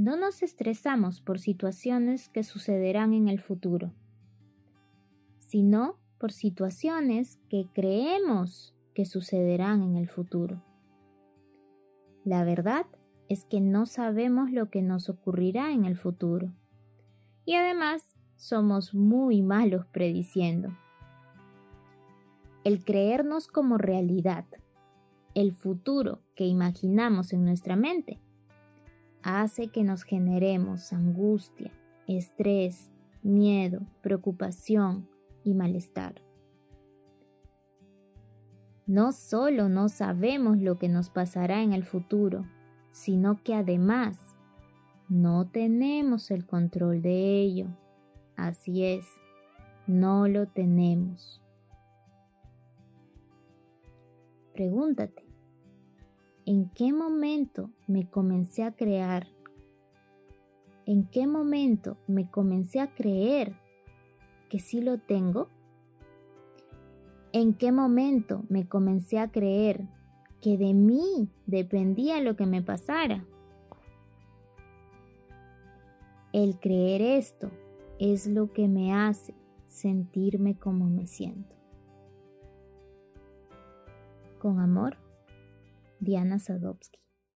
no nos estresamos por situaciones que sucederán en el futuro, sino por situaciones que creemos que sucederán en el futuro. La verdad es que no sabemos lo que nos ocurrirá en el futuro. Y además somos muy malos prediciendo. El creernos como realidad, el futuro que imaginamos en nuestra mente, hace que nos generemos angustia, estrés, miedo, preocupación y malestar. No solo no sabemos lo que nos pasará en el futuro, sino que además no tenemos el control de ello. Así es, no lo tenemos. Pregúntate, ¿en qué momento me comencé a crear? ¿En qué momento me comencé a creer que sí lo tengo? ¿En qué momento me comencé a creer que de mí dependía lo que me pasara? El creer esto es lo que me hace sentirme como me siento. Con amor, Diana Sadowski.